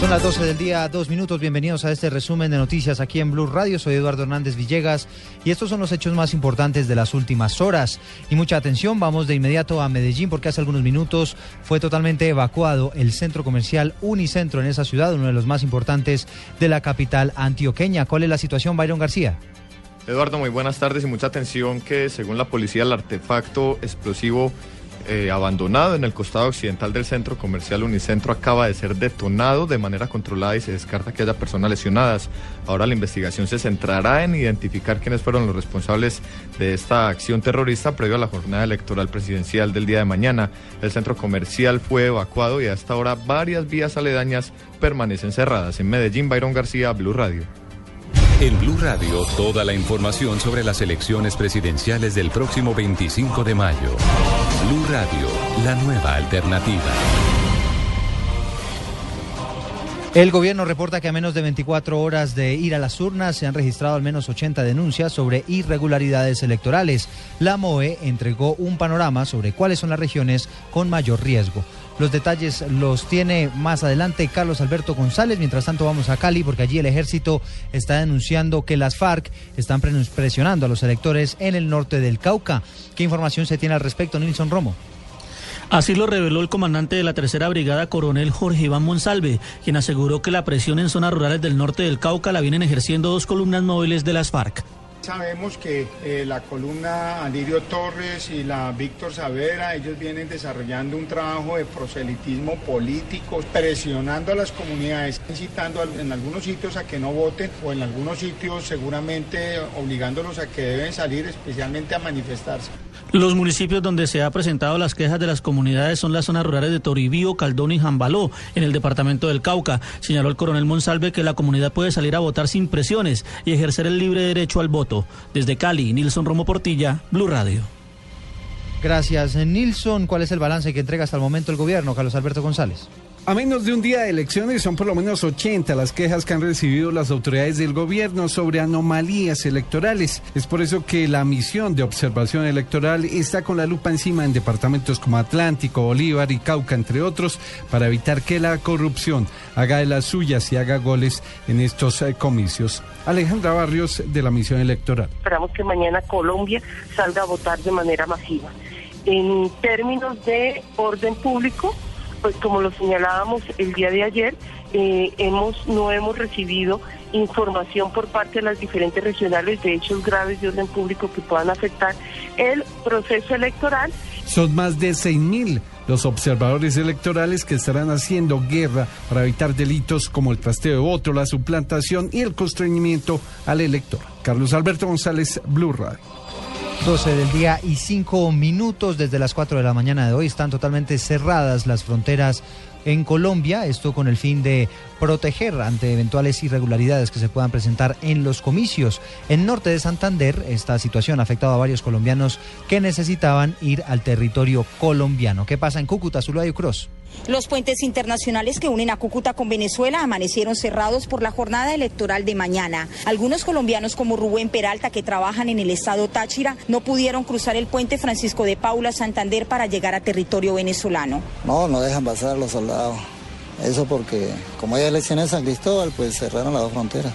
Son las 12 del día, dos minutos. Bienvenidos a este resumen de noticias aquí en Blue Radio. Soy Eduardo Hernández Villegas y estos son los hechos más importantes de las últimas horas. Y mucha atención, vamos de inmediato a Medellín porque hace algunos minutos fue totalmente evacuado el centro comercial Unicentro en esa ciudad, uno de los más importantes de la capital antioqueña. ¿Cuál es la situación, Byron García? Eduardo, muy buenas tardes y mucha atención que según la policía el artefacto explosivo eh, abandonado en el costado occidental del centro comercial Unicentro acaba de ser detonado de manera controlada y se descarta que haya personas lesionadas. Ahora la investigación se centrará en identificar quiénes fueron los responsables de esta acción terrorista previo a la jornada electoral presidencial del día de mañana. El centro comercial fue evacuado y hasta ahora varias vías aledañas permanecen cerradas. En Medellín, Byron García, Blue Radio. En Blue Radio, toda la información sobre las elecciones presidenciales del próximo 25 de mayo. Blue Radio, la nueva alternativa. El gobierno reporta que a menos de 24 horas de ir a las urnas se han registrado al menos 80 denuncias sobre irregularidades electorales. La MOE entregó un panorama sobre cuáles son las regiones con mayor riesgo. Los detalles los tiene más adelante Carlos Alberto González. Mientras tanto vamos a Cali porque allí el ejército está denunciando que las FARC están presionando a los electores en el norte del Cauca. ¿Qué información se tiene al respecto, Nilson Romo? Así lo reveló el comandante de la tercera brigada, coronel Jorge Iván Monsalve, quien aseguró que la presión en zonas rurales del norte del Cauca la vienen ejerciendo dos columnas móviles de las FARC. Sabemos que eh, la columna Alirio Torres y la Víctor Savera, ellos vienen desarrollando un trabajo de proselitismo político, presionando a las comunidades, incitando en algunos sitios a que no voten o en algunos sitios seguramente obligándolos a que deben salir especialmente a manifestarse. Los municipios donde se ha presentado las quejas de las comunidades son las zonas rurales de Toribío, Caldón y Jambaló, en el departamento del Cauca. Señaló el coronel Monsalve que la comunidad puede salir a votar sin presiones y ejercer el libre derecho al voto. Desde Cali, Nilson Romo Portilla, Blue Radio. Gracias, Nilson. ¿Cuál es el balance que entrega hasta el momento el gobierno, Carlos Alberto González? A menos de un día de elecciones son por lo menos 80 las quejas que han recibido las autoridades del gobierno sobre anomalías electorales. Es por eso que la misión de observación electoral está con la lupa encima en departamentos como Atlántico, Bolívar y Cauca, entre otros, para evitar que la corrupción haga de las suyas y haga goles en estos eh, comicios. Alejandra Barrios de la misión electoral. Esperamos que mañana Colombia salga a votar de manera masiva. En términos de orden público, pues como lo señalábamos el día de ayer, eh, hemos no hemos recibido información por parte de las diferentes regionales de hechos graves de orden público que puedan afectar el proceso electoral. Son más de 6.000 los observadores electorales que estarán haciendo guerra para evitar delitos como el trasteo de voto, la suplantación y el constreñimiento al elector. Carlos Alberto González, Blue Radio. 12 del día y 5 minutos desde las 4 de la mañana de hoy. Están totalmente cerradas las fronteras en Colombia, esto con el fin de proteger ante eventuales irregularidades que se puedan presentar en los comicios. En norte de Santander, esta situación ha afectado a varios colombianos que necesitaban ir al territorio colombiano. ¿Qué pasa en Cúcuta, Zuluayo Cruz? Los puentes internacionales que unen a Cúcuta con Venezuela amanecieron cerrados por la jornada electoral de mañana. Algunos colombianos como Rubén Peralta que trabajan en el estado Táchira no pudieron cruzar el puente Francisco de Paula Santander para llegar a territorio venezolano. No, no dejan pasar los soldados. Eso porque como hay elecciones en San Cristóbal, pues cerraron las dos fronteras.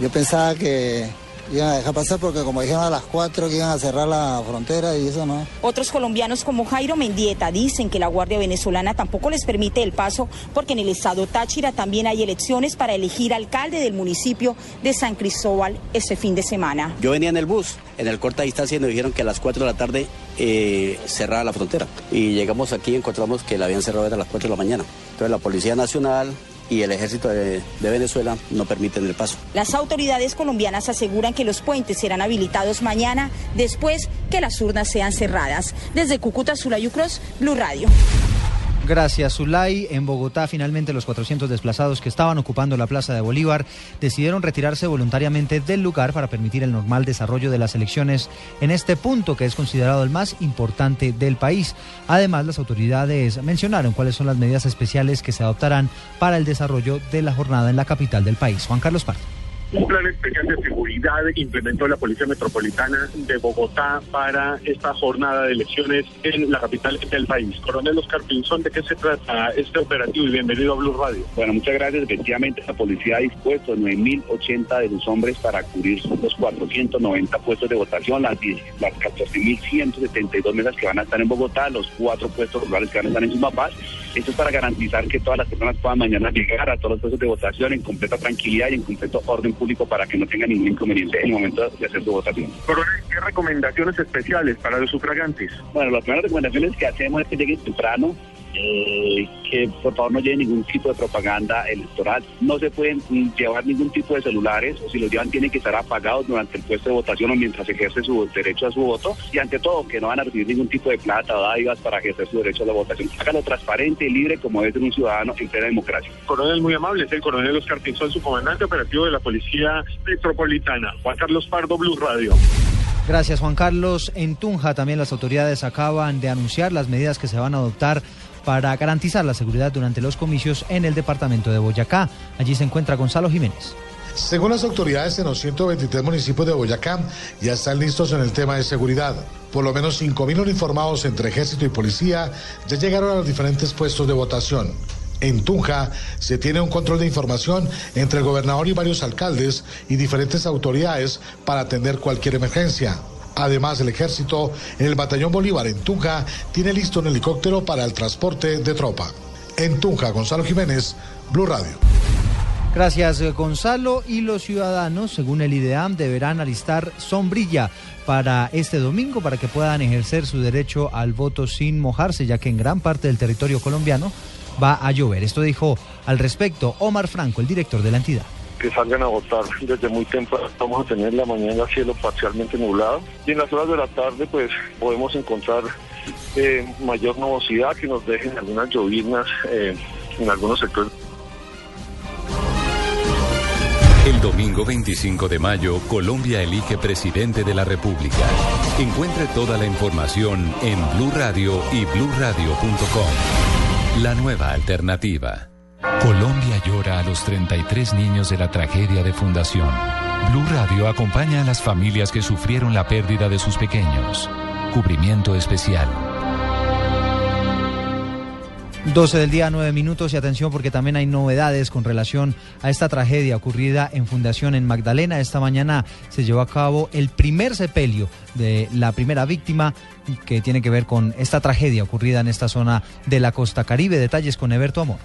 Yo pensaba que iban a dejar pasar porque como dijeron a las 4 que iban a cerrar la frontera y eso no. Otros colombianos como Jairo Mendieta dicen que la Guardia Venezolana tampoco les permite el paso porque en el estado Táchira también hay elecciones para elegir alcalde del municipio de San Cristóbal ese fin de semana. Yo venía en el bus, en el corta distancia y nos dijeron que a las 4 de la tarde eh, cerraba la frontera. Y llegamos aquí y encontramos que la habían cerrado a las 4 de la mañana. Entonces la Policía Nacional, y el ejército de, Venezuela no permiten el paso. Las autoridades colombianas aseguran que los puentes serán habilitados mañana después que las urnas sean cerradas. Desde Cúcuta, Zulayucros, Blue Radio. Gracias, Zulay. En Bogotá, finalmente los 400 desplazados que estaban ocupando la Plaza de Bolívar decidieron retirarse voluntariamente del lugar para permitir el normal desarrollo de las elecciones en este punto que es considerado el más importante del país. Además, las autoridades mencionaron cuáles son las medidas especiales que se adoptarán para el desarrollo de la jornada en la capital del país. Juan Carlos Pardo. Un plan especial de seguridad implementó la Policía Metropolitana de Bogotá para esta jornada de elecciones en la capital del país. Coronel Oscar Pinzón, ¿de qué se trata este operativo? Y bienvenido a Blue Radio. Bueno, muchas gracias. Efectivamente, la policía ha dispuesto 9.080 de sus hombres para cubrir los 490 puestos de votación, las, las 14.172 mesas que van a estar en Bogotá, los cuatro puestos rurales que van a estar en Sumapaz. Esto es para garantizar que todas las personas puedan mañana llegar a todos los puestos de votación en completa tranquilidad y en completo orden público para que no tengan ningún inconveniente en el momento de hacer su votación. ¿qué recomendaciones especiales para los sufragantes? Bueno, las primeras recomendaciones que hacemos es que lleguen temprano, eh, que por favor no lleven ningún tipo de propaganda electoral. No se pueden llevar ningún tipo de celulares o si los llevan tienen que estar apagados durante el puesto de votación o mientras ejerce su derecho a su voto. Y ante todo, que no van a recibir ningún tipo de plata o dádivas para ejercer su derecho a la votación. Hágalo transparente y libre como es de un ciudadano en plena democracia. Coronel muy amable, es el coronel Oscar Pinzón, su comandante operativo de la Policía Metropolitana. Juan Carlos Pardo, Blue Radio. Gracias, Juan Carlos. En Tunja también las autoridades acaban de anunciar las medidas que se van a adoptar para garantizar la seguridad durante los comicios en el departamento de Boyacá. Allí se encuentra Gonzalo Jiménez. Según las autoridades en los 123 municipios de Boyacá, ya están listos en el tema de seguridad. Por lo menos 5.000 uniformados entre ejército y policía ya llegaron a los diferentes puestos de votación. En Tunja se tiene un control de información entre el gobernador y varios alcaldes y diferentes autoridades para atender cualquier emergencia. Además, el ejército en el batallón Bolívar en Tunja tiene listo un helicóptero para el transporte de tropa. En Tunja, Gonzalo Jiménez, Blue Radio. Gracias, eh, Gonzalo. Y los ciudadanos, según el IDEAM, deberán alistar sombrilla para este domingo para que puedan ejercer su derecho al voto sin mojarse, ya que en gran parte del territorio colombiano va a llover. Esto dijo al respecto Omar Franco, el director de la entidad que salgan a votar desde muy temprano. Vamos a tener la mañana cielo parcialmente nublado y en las horas de la tarde pues podemos encontrar eh, mayor nubosidad que nos dejen algunas lloviznas eh, en algunos sectores. El domingo 25 de mayo, Colombia elige presidente de la República. Encuentre toda la información en Blue Radio y bluradio.com. La nueva alternativa. Colombia llora a los 33 niños de la tragedia de Fundación. Blue Radio acompaña a las familias que sufrieron la pérdida de sus pequeños. Cubrimiento especial. 12 del día, 9 minutos y atención porque también hay novedades con relación a esta tragedia ocurrida en Fundación en Magdalena. Esta mañana se llevó a cabo el primer sepelio de la primera víctima que tiene que ver con esta tragedia ocurrida en esta zona de la costa caribe. Detalles con Eberto Amor.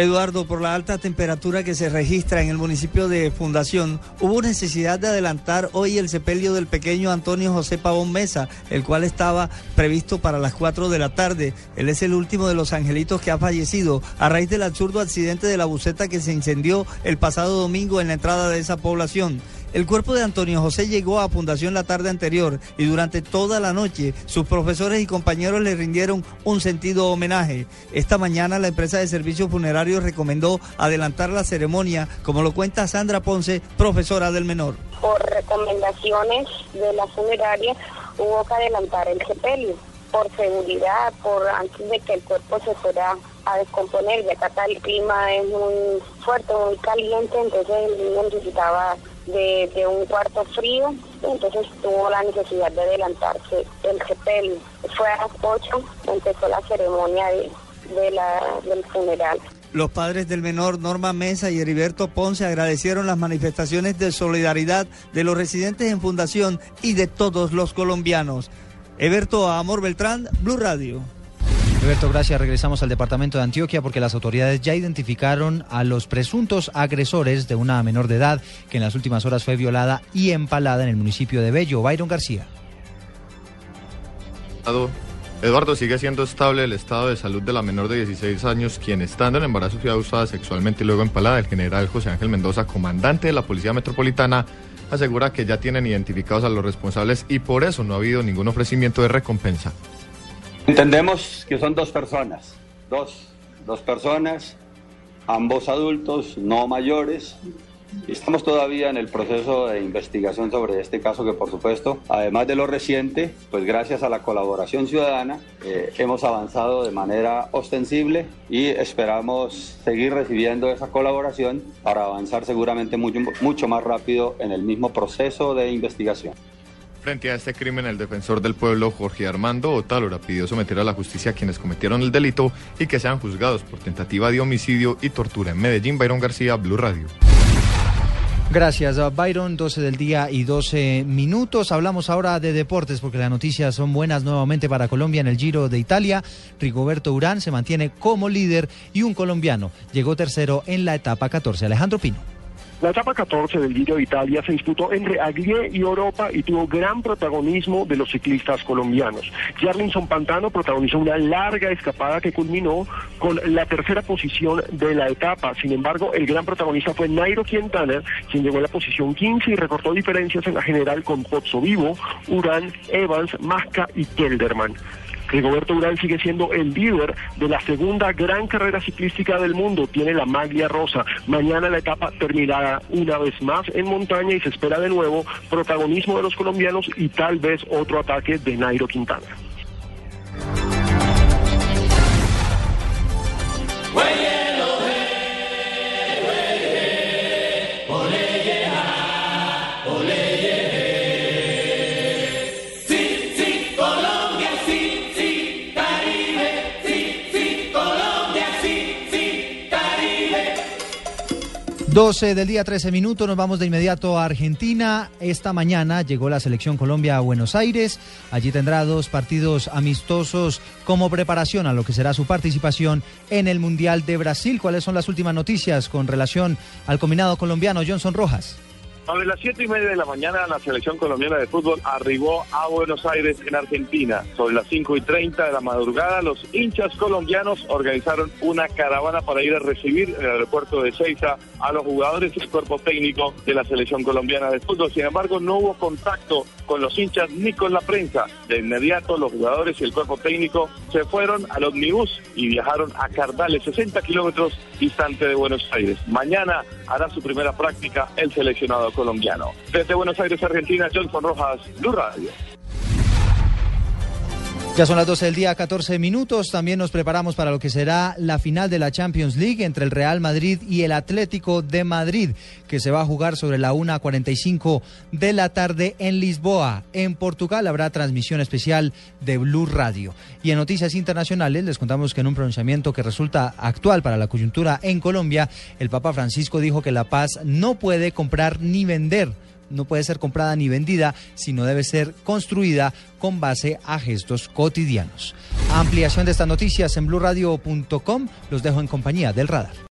Eduardo, por la alta temperatura que se registra en el municipio de Fundación, hubo necesidad de adelantar hoy el sepelio del pequeño Antonio José Pavón Mesa, el cual estaba previsto para las 4 de la tarde. Él es el último de los angelitos que ha fallecido a raíz del absurdo accidente de la buceta que se incendió el pasado domingo en la entrada de esa población. El cuerpo de Antonio José llegó a Fundación la tarde anterior y durante toda la noche sus profesores y compañeros le rindieron un sentido homenaje. Esta mañana la empresa de servicios funerarios recomendó adelantar la ceremonia, como lo cuenta Sandra Ponce, profesora del menor. Por recomendaciones de la funeraria hubo que adelantar el sepelio por seguridad, por antes de que el cuerpo se fuera a descomponer, ya acá el clima es muy fuerte, muy caliente, entonces el niño necesitaba de, un cuarto frío, entonces tuvo la necesidad de adelantarse el sepelio. Fue a las 8, empezó la ceremonia de, la, del funeral. Los padres del menor Norma Mesa y Heriberto Ponce agradecieron las manifestaciones de solidaridad de los residentes en Fundación y de todos los colombianos. Eberto Amor Beltrán, Blue Radio. Roberto, gracias. Regresamos al departamento de Antioquia porque las autoridades ya identificaron a los presuntos agresores de una menor de edad que en las últimas horas fue violada y empalada en el municipio de Bello. Byron García. Eduardo, sigue siendo estable el estado de salud de la menor de 16 años, quien estando en embarazo fue abusada sexualmente y luego empalada. El general José Ángel Mendoza, comandante de la Policía Metropolitana, asegura que ya tienen identificados a los responsables y por eso no ha habido ningún ofrecimiento de recompensa. Entendemos que son dos personas, dos, dos personas, ambos adultos, no mayores, Estamos todavía en el proceso de investigación sobre este caso que por supuesto, además de lo reciente, pues gracias a la colaboración ciudadana, eh, hemos avanzado de manera ostensible y esperamos seguir recibiendo esa colaboración para avanzar seguramente mucho, mucho más rápido en el mismo proceso de investigación. Frente a este crimen, el defensor del pueblo, Jorge Armando Otálora, pidió someter a la justicia a quienes cometieron el delito y que sean juzgados por tentativa de homicidio y tortura. En Medellín, Byron García, Blue Radio. Gracias, Byron. 12 del día y 12 minutos. Hablamos ahora de deportes porque las noticias son buenas nuevamente para Colombia en el Giro de Italia. Rigoberto Urán se mantiene como líder y un colombiano llegó tercero en la etapa 14. Alejandro Pino. La etapa 14 del Giro de Italia se disputó entre Aglie y Europa y tuvo gran protagonismo de los ciclistas colombianos. Jarlinson Pantano protagonizó una larga escapada que culminó con la tercera posición de la etapa. Sin embargo, el gran protagonista fue Nairo Quintana, quien llegó a la posición 15 y recortó diferencias en la general con Pozzo Vivo, Urán, Evans, Masca y Kelderman. Rigoberto Urán sigue siendo el líder de la segunda gran carrera ciclística del mundo. Tiene la maglia rosa. Mañana la etapa terminará una vez más en montaña y se espera de nuevo protagonismo de los colombianos y tal vez otro ataque de Nairo Quintana. 12 del día, 13 minutos, nos vamos de inmediato a Argentina. Esta mañana llegó la selección Colombia a Buenos Aires. Allí tendrá dos partidos amistosos como preparación a lo que será su participación en el Mundial de Brasil. ¿Cuáles son las últimas noticias con relación al combinado colombiano Johnson Rojas? Sobre las siete y media de la mañana, la selección colombiana de fútbol arribó a Buenos Aires, en Argentina. Sobre las cinco y treinta de la madrugada, los hinchas colombianos organizaron una caravana para ir a recibir en el aeropuerto de Seiza a los jugadores y el cuerpo técnico de la selección colombiana de fútbol. Sin embargo, no hubo contacto con los hinchas ni con la prensa. De inmediato, los jugadores y el cuerpo técnico se fueron al ómnibus y viajaron a Cardales, 60 kilómetros distante de Buenos Aires. Mañana hará su primera práctica el seleccionado colombiano. Desde Buenos Aires, Argentina, Johnson Rojas, Blue Radio. Ya son las 12 del día, 14 minutos. También nos preparamos para lo que será la final de la Champions League entre el Real Madrid y el Atlético de Madrid, que se va a jugar sobre la 1.45 de la tarde en Lisboa. En Portugal habrá transmisión especial de Blue Radio. Y en noticias internacionales les contamos que en un pronunciamiento que resulta actual para la coyuntura en Colombia, el Papa Francisco dijo que la paz no puede comprar ni vender no puede ser comprada ni vendida, sino debe ser construida con base a gestos cotidianos. Ampliación de estas noticias en blurradio.com. Los dejo en compañía del radar.